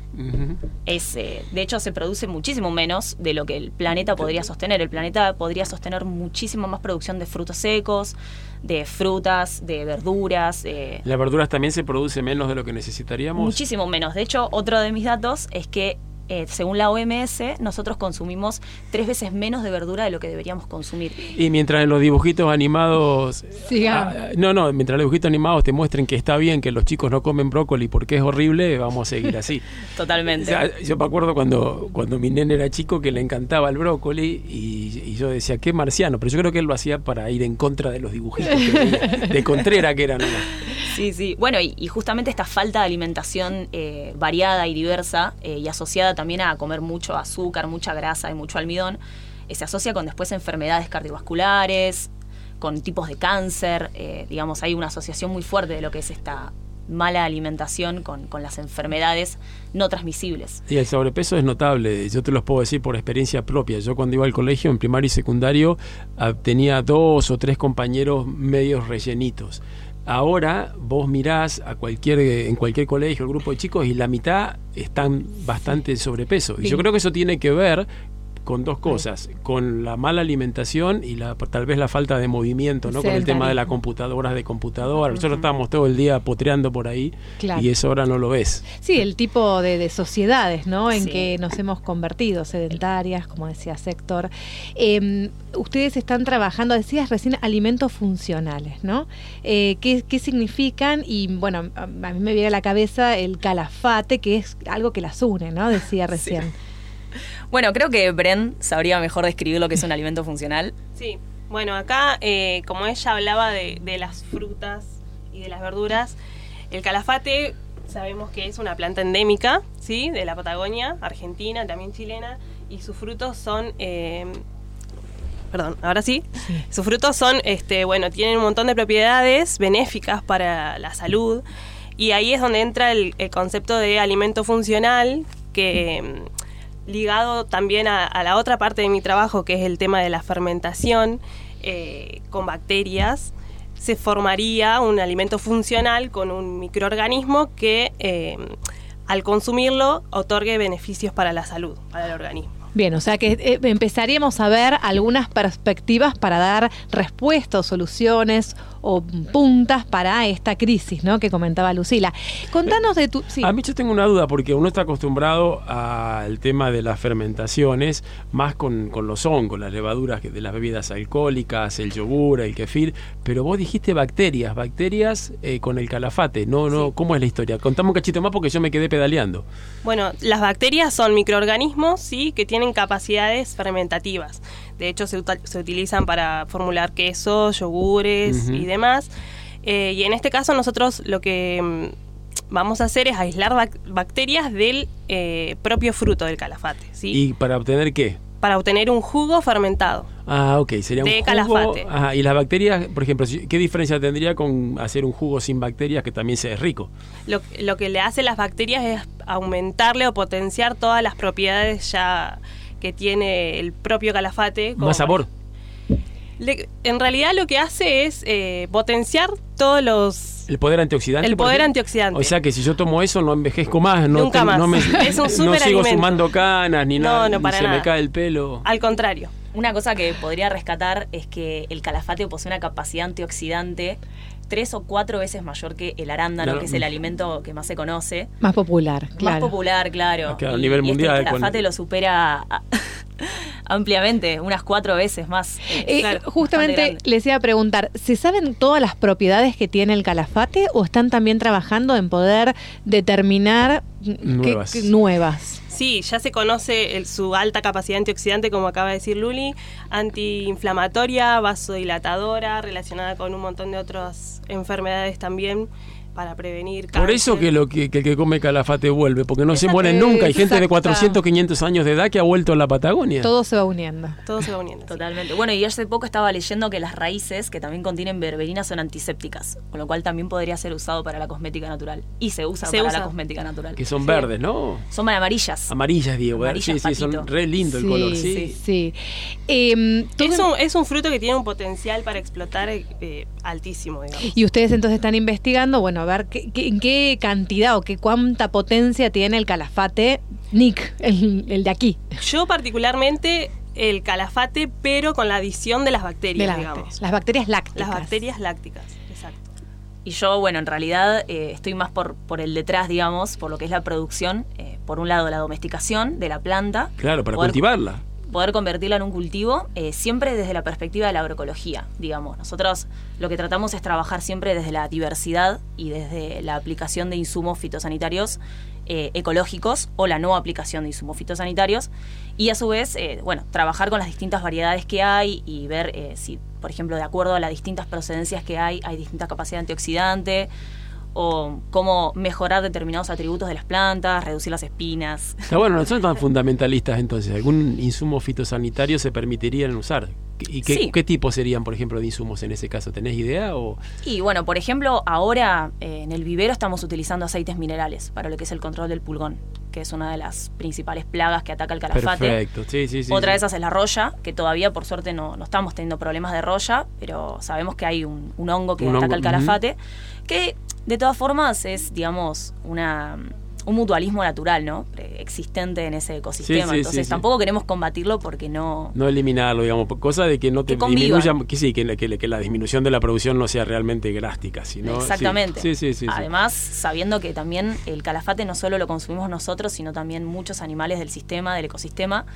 Es, eh, de hecho, se produce muchísimo menos de lo que el planeta podría sostener. El planeta podría sostener muchísimo más producción de frutos secos, de frutas, de verduras, eh, Las verduras también se produce menos de lo que necesitaríamos. muchísimo menos. De hecho, otro de mis datos es que, eh, según la OMS, nosotros consumimos tres veces menos de verdura de lo que deberíamos consumir. Y mientras en los dibujitos animados. Sigamos. Ah, no, no, mientras los dibujitos animados te muestren que está bien que los chicos no comen brócoli porque es horrible, vamos a seguir así. O Totalmente. sea, yo me acuerdo cuando, cuando mi nene era chico que le encantaba el brócoli y, y yo decía, qué marciano, pero yo creo que él lo hacía para ir en contra de los dibujitos que veía, de Contrera que eran. nomás. Sí, sí. Bueno, y, justamente esta falta de alimentación eh, variada y diversa eh, y asociada también a comer mucho azúcar, mucha grasa y mucho almidón, eh, se asocia con después enfermedades cardiovasculares, con tipos de cáncer. eh, digamos, hay una asociación muy fuerte de lo que es esta mala alimentación con, con las enfermedades no transmisibles. Y el sobrepeso es notable, yo te los puedo decir por experiencia propia. Yo cuando iba al colegio en primario y secundario ah, tenía dos o tres compañeros medios rellenitos. Ahora vos mirás a cualquier en cualquier colegio, el grupo de chicos y la mitad están bastante sobrepeso. Y yo creo que eso tiene que ver con dos cosas, con la mala alimentación y la tal vez la falta de movimiento, ¿no? Con el tema de la Sedentarismo. computadora, de computadora. Nosotros estábamos todo el día potreando por ahí Claro. y eso ahora no lo ves. Sí, el tipo de, de sociedades, ¿no? En Sí. que nos hemos convertido, sedentarias, como decía Sector. Eh, ustedes están trabajando, decías recién, alimentos funcionales, ¿no? Eh, ¿qué, qué significan? Y bueno, a, a mí me viene a la cabeza el calafate, que es algo que las une, ¿no? Decía recién. Bueno, creo que Bren sabría mejor describir lo que es un alimento funcional. Sí, bueno, acá, eh, como ella hablaba de, de las frutas y de las verduras, el calafate sabemos que es una planta endémica, ¿sí? De la Patagonia, Argentina, también chilena, y sus frutos son... eh, Perdón, ahora sí. Sus frutos son, este, bueno, tienen un montón de propiedades benéficas para la salud. Y ahí es donde entra el, el concepto de alimento funcional, que ligado también a, la otra parte de mi trabajo, que es el tema de la fermentación eh, con bacterias, se formaría un alimento funcional con un microorganismo que eh, al consumirlo otorgue beneficios para la salud, para el organismo. Bien, o sea que eh, empezaríamos a ver algunas perspectivas para dar respuestas soluciones o puntas para esta crisis, ¿no? Que comentaba Lucila. Contanos de tu... Sí. A mí yo tengo una duda porque uno está acostumbrado al tema de las fermentaciones, más con, con los hongos, las levaduras de las bebidas alcohólicas, el yogur, el kefir, pero vos dijiste bacterias, bacterias eh, con el calafate, no, no, ¿cómo es la historia? Contame un cachito más porque yo me quedé pedaleando. Bueno, las bacterias son microorganismos, sí, que tienen capacidades fermentativas. De hecho, se, se utilizan para formular queso, yogures y demás. Eh, y en este caso nosotros lo que mm, vamos a hacer es aislar bac- bacterias del eh, propio fruto del calafate, ¿sí? ¿Y para obtener qué? Para obtener un jugo fermentado. Ah, ok, sería un De jugo. calafate. Ajá, y las bacterias, por ejemplo, ¿qué diferencia tendría con hacer un jugo sin bacterias que también sea rico? Lo, lo que le hace las bacterias es aumentarle o potenciar todas las propiedades ya que tiene el propio calafate. como Más sabor. Le- en realidad lo que hace es eh, potenciar todos los... El poder antioxidante. El poder antioxidante. O sea que si yo tomo eso no envejezco más, no, Nunca más. no me Es un no sigo sumando canas ni No, nada, no, ni se me cae el pelo. Al contrario. Una cosa que podría rescatar es que el calafate posee una capacidad antioxidante tres o cuatro veces mayor que el arándano, Claro. que es el alimento que más se conoce. Más popular, claro. Más popular, claro. Ah, claro, a Y- nivel y este mundial, calafate cuando- lo supera a- ampliamente, unas cuatro veces más. Eh, Claro, justamente bastante grande. les iba a preguntar, ¿se saben todas las propiedades que tiene el calafate o están también trabajando en poder determinar qué- Nuevas. qué- nuevas? Sí, ya se conoce el- su alta capacidad antioxidante, como acaba de decir Luli, antiinflamatoria, vasodilatadora, relacionada con un montón de otras enfermedades también para prevenir Por eso cáncer. que, lo que, que el que come calafate vuelve, porque no se mueren nunca. Hay gente de Exacto. 400, 500 años de edad que ha vuelto a la Patagonia. Todo se va uniendo. todo se va uniendo. sí. Totalmente. Bueno, y hace poco estaba leyendo que las raíces que también contienen berberina son antisépticas, con lo cual también podría ser usado para la cosmética natural. Y se usa Se para usa. la cosmética natural. Que son Sí. verdes, ¿no? Son amarillas. Amarillas, digo. ¿verdad? Amarillas, sí, sí, son re lindo el color, sí. sí. Em, Es un, es un fruto que tiene un potencial para explotar eh, altísimo, digamos. Y ustedes entonces están investigando, bueno, a ver qué, qué- en qué cantidad o qué cuánta potencia tiene el calafate Nick, el, el de aquí. Yo particularmente el calafate, pero con la adición de las bacterias, de las digamos. bacterias. Las bacterias lácticas. Las bacterias lácticas, exacto. Y yo, bueno, en realidad eh, estoy más por, por el detrás, digamos, por lo que es la producción. eh, por un lado, la domesticación de la planta. Claro, para Poder- cultivarla. Poder convertirla en un cultivo, eh, siempre desde la perspectiva de la agroecología, digamos. Nosotros lo que tratamos es trabajar siempre desde la diversidad y desde la aplicación de insumos fitosanitarios eh, ecológicos o la no aplicación de insumos fitosanitarios y a su vez, eh, bueno, trabajar con las distintas variedades que hay y ver eh, si, por ejemplo, de acuerdo a las distintas procedencias que hay, hay distinta capacidad antioxidante o cómo mejorar determinados atributos de las plantas, reducir las espinas. Está bueno, no son tan fundamentalistas entonces. ¿Algún insumo fitosanitario se permitirían usar? ¿Y qué, Sí. qué tipos serían, por ejemplo, de insumos en ese caso? ¿Tenés idea? O... Y bueno, por ejemplo, ahora eh, en el vivero estamos utilizando aceites minerales para lo que es el control del pulgón, que es una de las principales plagas que ataca el calafate. Perfecto, sí, sí, sí. Otra de esas es la roya, que todavía por suerte no, no estamos teniendo problemas de roya, pero sabemos que hay un, un hongo que Un ataca hongo, el calafate, que de todas formas es, digamos, una un mutualismo natural, ¿no? Existente en ese ecosistema. Sí, sí, Entonces sí, tampoco queremos combatirlo porque no, No eliminarlo, digamos, cosa de que no te Que disminuya, que sí, que, la- que la- que la disminución de la producción no sea realmente drástica, sino... Exactamente. Sí, sí, sí. sí. Además, sabiendo que también el calafate no solo lo consumimos nosotros, sino también muchos animales del sistema, del ecosistema,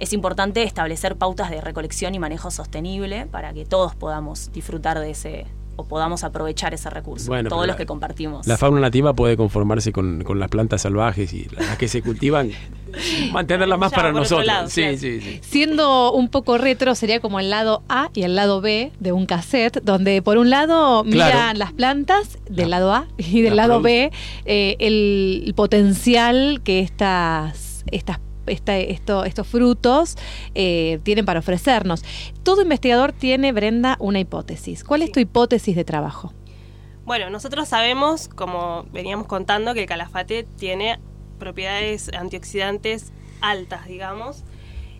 es importante establecer pautas de recolección y manejo sostenible para que todos podamos disfrutar de ese o podamos aprovechar ese recurso, Bueno, todos los la- que compartimos. La fauna nativa puede conformarse con, con las plantas salvajes y las que se cultivan, mantenerlas más Ya, para nosotros. lado, sí, claro. sí, sí. Siendo un poco retro, sería como el lado A y el lado B de un cassette, donde por un lado miran Claro. las plantas del La- lado A y del la lado B eh, el, el potencial que estas, estas esta- esto- estos frutos eh, tienen para ofrecernos. Todo investigador tiene, Brenda, una hipótesis. ¿Cuál es tu hipótesis de trabajo? Bueno, nosotros sabemos, como veníamos contando, que el calafate tiene propiedades antioxidantes altas, digamos.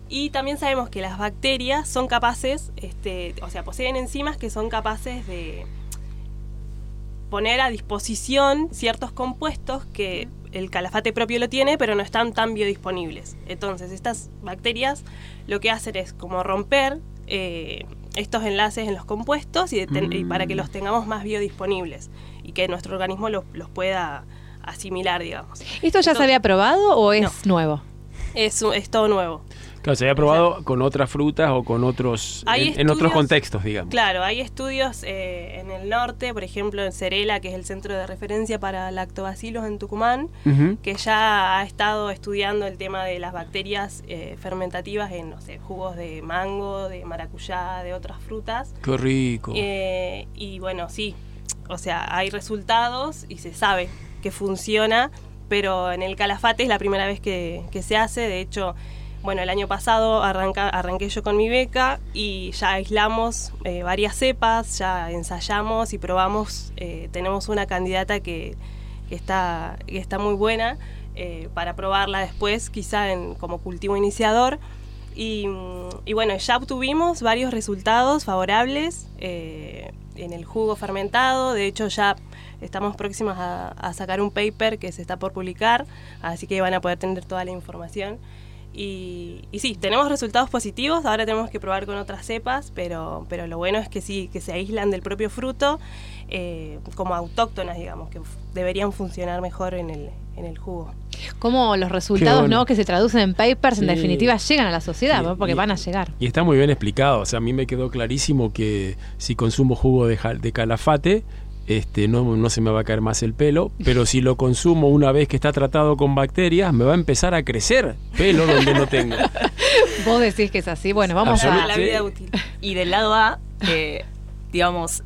Y también sabemos que las bacterias son capaces, este, o sea, poseen enzimas que son capaces de poner a disposición ciertos compuestos que el calafate propio lo tiene, pero no están tan biodisponibles. Entonces, estas bacterias lo que hacen es como romper eh, estos enlaces en los compuestos y, para que los tengamos más biodisponibles y que nuestro organismo los, los pueda asimilar, digamos. ¿Esto ya se había probado o es No. nuevo? Es, es todo nuevo. Claro, se había probado con otras frutas o con otros, en, en otros contextos, digamos. Claro, hay estudios eh, en el norte, por ejemplo en Cerela, que es el centro de referencia para lactobacilos en Tucumán, que ya ha estado estudiando el tema de las bacterias eh, fermentativas en, no sé, jugos de mango, de maracuyá, de otras frutas. Qué rico. Eh, y bueno, sí, o sea, hay resultados y se sabe que funciona, pero en el calafate es la primera vez que, que se hace. De hecho, bueno, el año pasado arranca, arranqué yo con mi beca y ya aislamos eh, varias cepas, ya ensayamos y probamos. eh, tenemos una candidata que, que está, que está muy buena eh, para probarla después, quizá en, como cultivo iniciador. y, y bueno, ya obtuvimos varios resultados favorables eh, en el jugo fermentado. De hecho, ya estamos próximos a, a sacar un paper que se está por publicar, así que van a poder tener toda la información. Y, y sí, tenemos resultados positivos, ahora tenemos que probar con otras cepas, pero, pero lo bueno es que sí, que se aíslan del propio fruto eh, como autóctonas, digamos, que deberían funcionar mejor en el, en el jugo. Cómo los resultados bueno. ¿no? que se traducen en papers, en definitiva, llegan a la sociedad, ¿no? porque y- van a llegar. Y está muy bien explicado. O sea, a mí me quedó clarísimo que si consumo jugo de calafate, este, no, no se me va a caer más el pelo. Pero si lo consumo una vez que está tratado con bacterias, me va a empezar a crecer pelo donde no tengo. Vos decís que es así. Bueno, vamos a... la vida útil. Y del lado A, eh, digamos,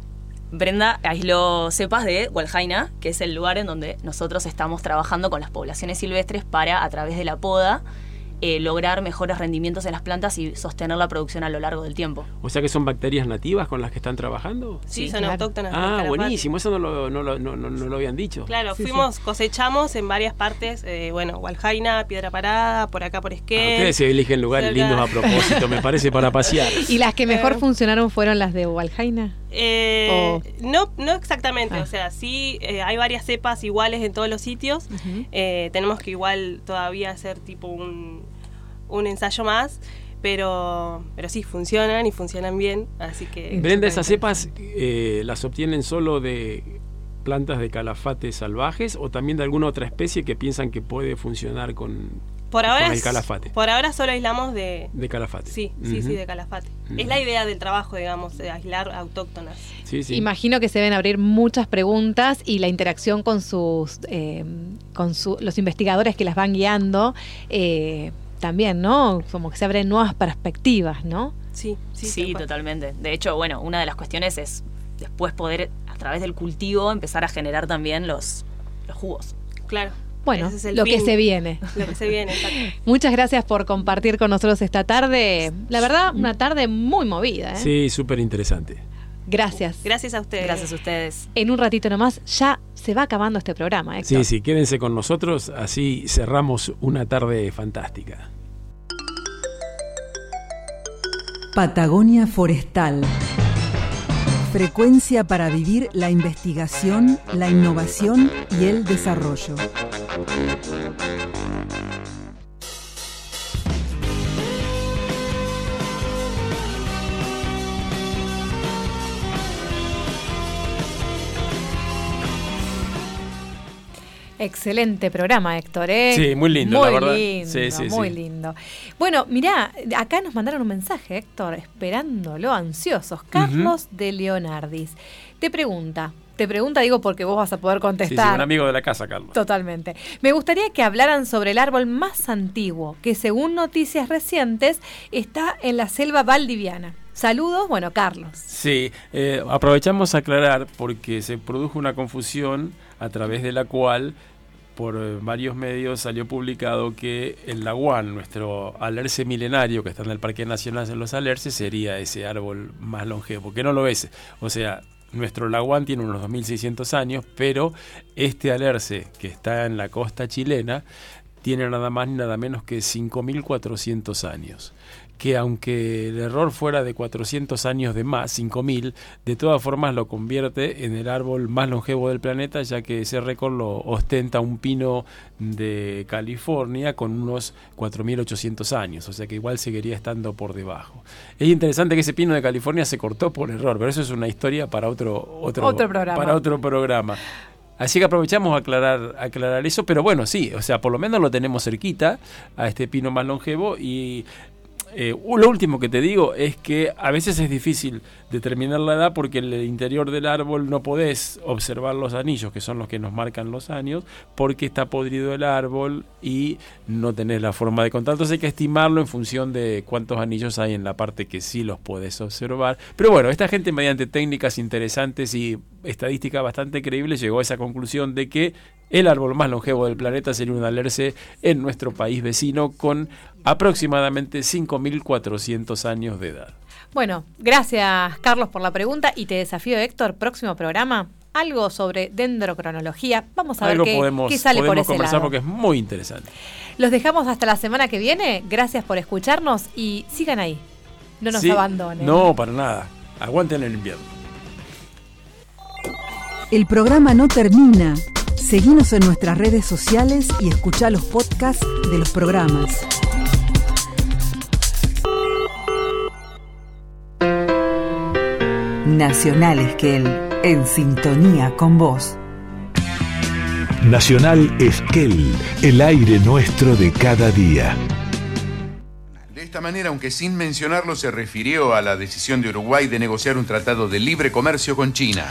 Brenda aisló cepas de Walhaina, que es el lugar en donde nosotros estamos trabajando con las poblaciones silvestres para, a través de la poda, eh, lograr mejores rendimientos en las plantas y sostener la producción a lo largo del tiempo. O sea que son bacterias nativas con las que están trabajando. Sí, Sí, son claro. autóctonas. Ah, buenísimo. Eso no lo, no lo- no- no- no lo habían dicho. Claro, Sí, fuimos, cosechamos en varias partes, eh, bueno, Waljaina, Piedra Parada, por acá por Ah, Esquel. ustedes se eligen lugares cerca. lindos a propósito, me parece, para pasear. ¿Y las que mejor Eh. funcionaron fueron las de Walhaina? Eh, no, no exactamente, Ah. o sea, sí eh, hay varias cepas iguales en todos los sitios. Eh, tenemos que igual todavía hacer tipo un, un ensayo más, pero, pero sí, funcionan y funcionan bien, así que... Brenda, esas cepas eh, las obtienen solo de plantas de calafate salvajes o también de alguna otra especie que piensan que puede funcionar con, por ahora, con el es- calafate. Por ahora solo aislamos de... de calafate. Sí, sí, sí, de calafate. Es la idea del trabajo, digamos, de aislar autóctonas. Sí, sí. Imagino que se deben abrir muchas preguntas y la interacción con sus eh, con su- los investigadores que las van guiando eh, también, ¿no? Como que se abren nuevas perspectivas, ¿no? Sí, sí, Sí, totalmente. De hecho, bueno, una de las cuestiones es después poder, a través del cultivo, empezar a generar también los, los jugos. Claro. Bueno, es lo que se viene. Lo que se viene, exacto. Muchas gracias por compartir con nosotros esta tarde. La verdad, una tarde muy movida. ¿eh? Sí, súper interesante. Gracias. Gracias a ustedes. Gracias a ustedes. En un ratito nomás ya se va acabando este programa, Héctor. Sí, sí, quédense con nosotros, así cerramos una tarde fantástica. Patagonia Forestal. Frecuencia para vivir la investigación, la innovación y el desarrollo. Excelente programa, Héctor. ¿eh? Sí, muy lindo, Muy la verdad. lindo, Sí, sí, muy sí. lindo. Bueno, mirá, acá nos mandaron un mensaje, Héctor, esperándolo, ansiosos. Carlos de Leonardis. Te pregunta, te pregunta, digo, porque vos vas a poder contestar. un amigo de la casa, Carlos. Totalmente. Me gustaría que hablaran sobre el árbol más antiguo, que según noticias recientes está en la selva valdiviana. Saludos, bueno, Carlos. Sí, eh, aprovechamos a aclarar porque se produjo una confusión a través de la cual por eh, varios medios salió publicado que el laguán, nuestro alerce milenario que está en el Parque Nacional de los Alerces, sería ese árbol más longevo, que no lo es. O sea, nuestro laguán tiene unos 2600 años, pero este alerce que está en la costa chilena tiene nada más ni nada menos que 5400 años que aunque el error fuera de 400 años de más, 5000, de todas formas lo convierte en el árbol más longevo del planeta, ya que ese récord lo ostenta un pino de California con unos 4800 años, o sea que igual seguiría estando por debajo. Es interesante que ese pino de California se cortó por error, pero eso es una historia para otro otro, Otro programa. Para otro programa. Así que aprovechamos a aclarar, aclarar eso, pero bueno, sí, o sea, por lo menos lo tenemos cerquita a este pino más longevo y eh, lo último que te digo es que a veces es difícil determinar la edad porque en el interior del árbol no podés observar los anillos, que son los que nos marcan los años, porque está podrido el árbol y no tenés la forma de contar. Entonces hay que estimarlo en función de cuántos anillos hay en la parte que sí los podés observar. Pero bueno, esta gente mediante técnicas interesantes y estadística bastante creíble llegó a esa conclusión de que el árbol más longevo del planeta sería un alerce en nuestro país vecino con aproximadamente 5.400 años de edad. Bueno, gracias Carlos por la pregunta y te desafío Héctor, próximo programa, algo sobre dendrocronología. Vamos a Algo ver qué, podemos, qué sale por podemos ese conversar lado. porque es muy interesante. Los dejamos hasta la semana que viene. Gracias por escucharnos y sigan ahí. No nos Sí, abandonen. No, para nada. Aguanten el invierno. El programa no termina. Seguinos en nuestras redes sociales y escucha los podcasts de los programas. Nacional Esquel, en sintonía con vos. Nacional Esquel, el aire nuestro de cada día. De esta manera, aunque sin mencionarlo, se refirió a la decisión de Uruguay de negociar un tratado de libre comercio con China.